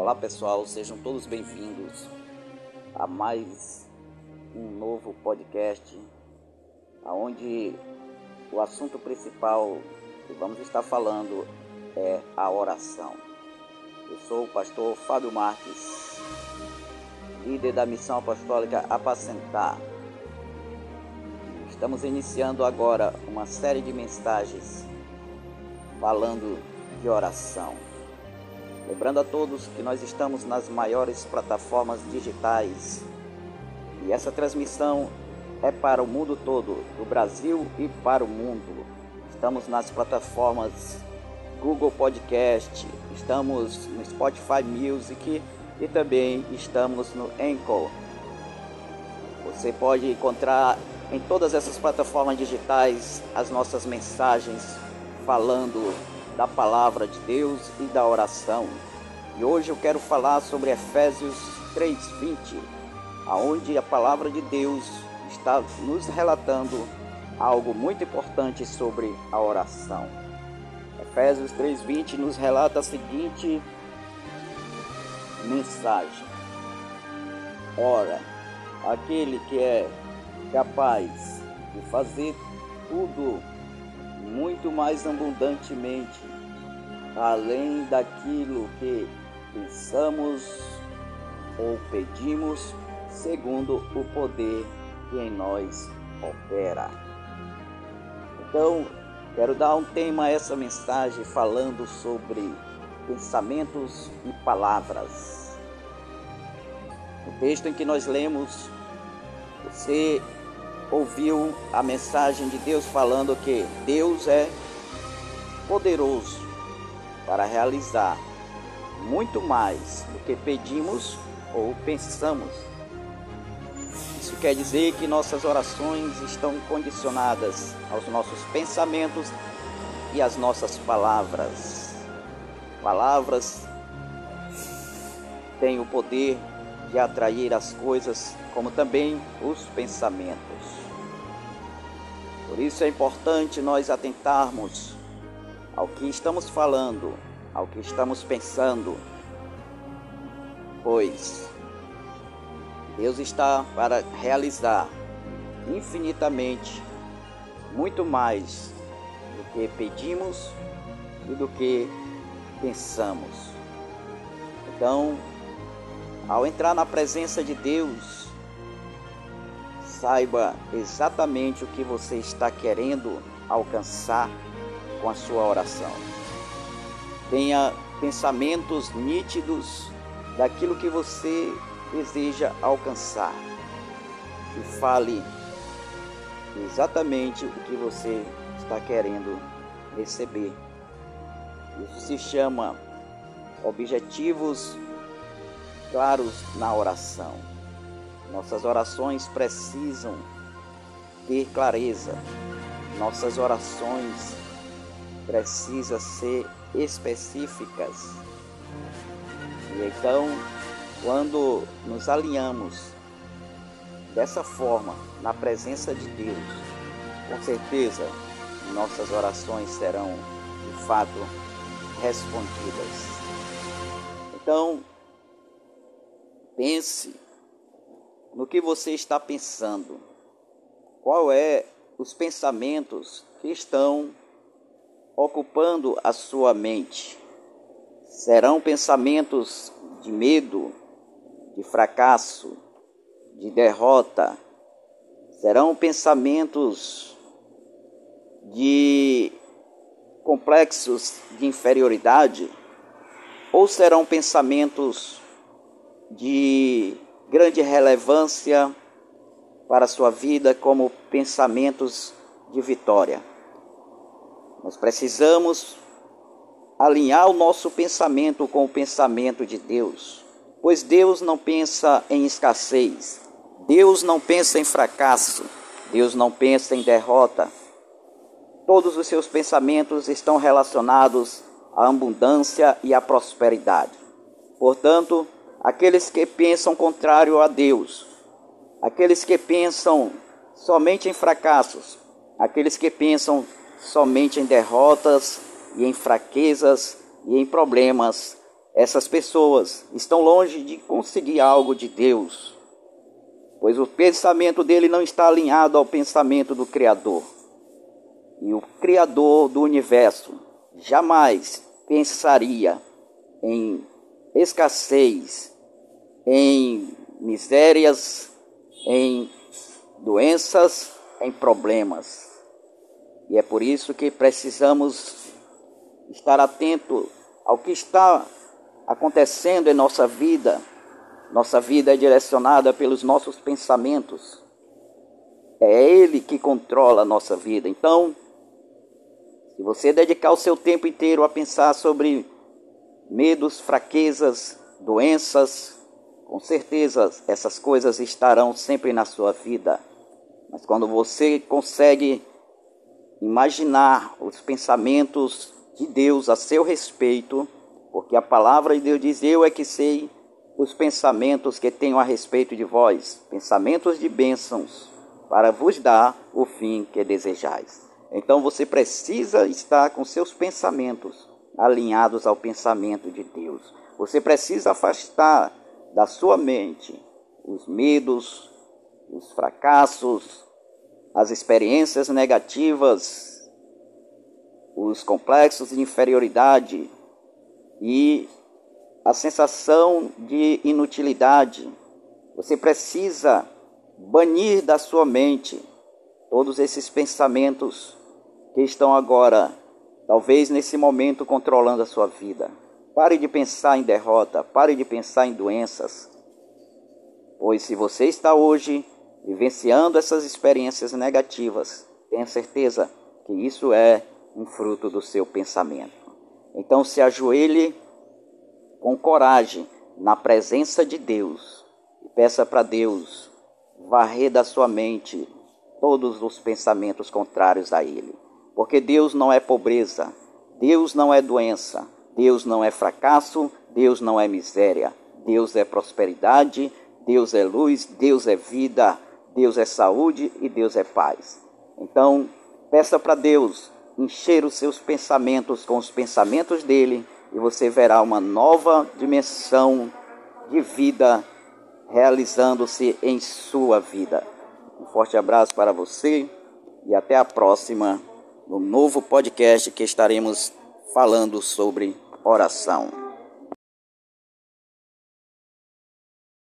Olá pessoal, sejam todos bem-vindos a mais um novo podcast, onde o assunto principal que vamos estar falando é a oração. Eu sou o pastor Fábio Marques, líder da missão apostólica Apacentar. Estamos iniciando agora uma série de mensagens falando de oração. Lembrando a todos que nós estamos nas maiores plataformas digitais e essa transmissão é para o mundo todo, do Brasil e para o mundo. Estamos nas plataformas Google Podcast, estamos no Spotify Music e também estamos no Anchor. Você pode encontrar em todas essas plataformas digitais as nossas mensagens falando da palavra de Deus e da oração. E hoje eu quero falar sobre Efésios 3:20, aonde a palavra de Deus está nos relatando algo muito importante sobre a oração. Efésios 3:20 nos relata a seguinte mensagem: Ora, aquele que é capaz de fazer tudo muito mais abundantemente, além daquilo que pensamos ou pedimos, segundo o poder que em nós opera. Então, quero dar um tema a essa mensagem falando sobre pensamentos e palavras. O texto em que nós lemos, você ouviu a mensagem de Deus falando que Deus é poderoso para realizar muito mais do que pedimos ou pensamos. Isso quer dizer que nossas orações estão condicionadas aos nossos pensamentos e às nossas palavras. Palavras têm o poder de atrair as coisas, como também os pensamentos. Por isso é importante nós atentarmos ao que estamos falando, ao que estamos pensando, pois Deus está para realizar infinitamente muito mais do que pedimos e do que pensamos. Então, ao entrar na presença de Deus, saiba exatamente o que você está querendo alcançar com a sua oração. Tenha pensamentos nítidos daquilo que você deseja alcançar e fale exatamente o que você está querendo receber. Isso se chama objetivos claros na oração. Nossas orações precisam ter clareza. Nossas orações precisam ser específicas. E então, quando nos alinhamos dessa forma na presença de Deus, com certeza nossas orações serão de fato respondidas. Então, pense no que você está pensando. Qual é os pensamentos que estão ocupando a sua mente? Serão pensamentos de medo, de fracasso, de derrota? Serão pensamentos de complexos de inferioridade? Ou serão pensamentos de grande relevância para a sua vida como pensamentos de vitória. Nós precisamos alinhar o nosso pensamento com o pensamento de Deus, pois Deus não pensa em escassez, Deus não pensa em fracasso, Deus não pensa em derrota. Todos os seus pensamentos estão relacionados à abundância e à prosperidade. Portanto, aqueles que pensam contrário a Deus, aqueles que pensam somente em fracassos, aqueles que pensam somente em derrotas e em fraquezas e em problemas, essas pessoas estão longe de conseguir algo de Deus, pois o pensamento dele não está alinhado ao pensamento do Criador. E o Criador do universo jamais pensaria em escassez, em misérias, em doenças, em problemas. E é por isso que precisamos estar atento ao que está acontecendo em nossa vida. Nossa vida é direcionada pelos nossos pensamentos. É Ele que controla a nossa vida. Então, se você dedicar o seu tempo inteiro a pensar sobre medos, fraquezas, doenças, com certeza essas coisas estarão sempre na sua vida. Mas quando você consegue imaginar os pensamentos de Deus a seu respeito, porque a palavra de Deus diz: Eu é que sei os pensamentos que tenho a respeito de vós, pensamentos de bênçãos, para vos dar o fim que desejais. Então você precisa estar com seus pensamentos alinhados ao pensamento de Deus. Você precisa afastar da sua mente os medos, os fracassos, as experiências negativas, os complexos de inferioridade e a sensação de inutilidade. Você precisa banir da sua mente todos esses pensamentos que estão agora, talvez nesse momento, controlando a sua vida. Pare de pensar em derrota, pare de pensar em doenças, pois se você está hoje vivenciando essas experiências negativas, tenha certeza que isso é um fruto do seu pensamento. Então se ajoelhe com coragem na presença de Deus e peça para Deus varrer da sua mente todos os pensamentos contrários a Ele. Porque Deus não é pobreza, Deus não é doença, Deus não é fracasso, Deus não é miséria, Deus é prosperidade, Deus é luz, Deus é vida, Deus é saúde e Deus é paz. Então, peça para Deus encher os seus pensamentos com os pensamentos dele e você verá uma nova dimensão de vida realizando-se em sua vida. Um forte abraço para você e até a próxima no novo podcast que estaremos falando sobre oração.